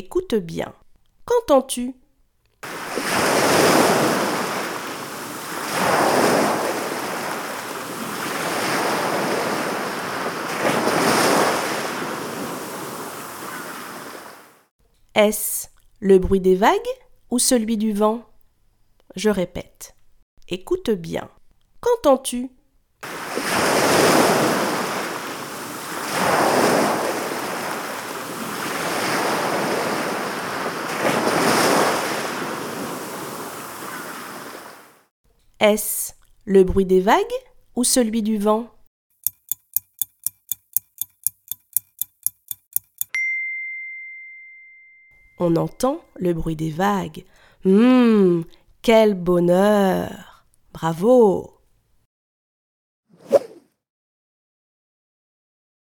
Écoute bien. Qu'entends-tu? Est-ce le bruit des vagues ou celui du vent? Je répète. Écoute bien. Qu'entends-tu? Est-ce le bruit des vagues ou celui du vent? On entend le bruit des vagues. Hum, quel bonheur! Bravo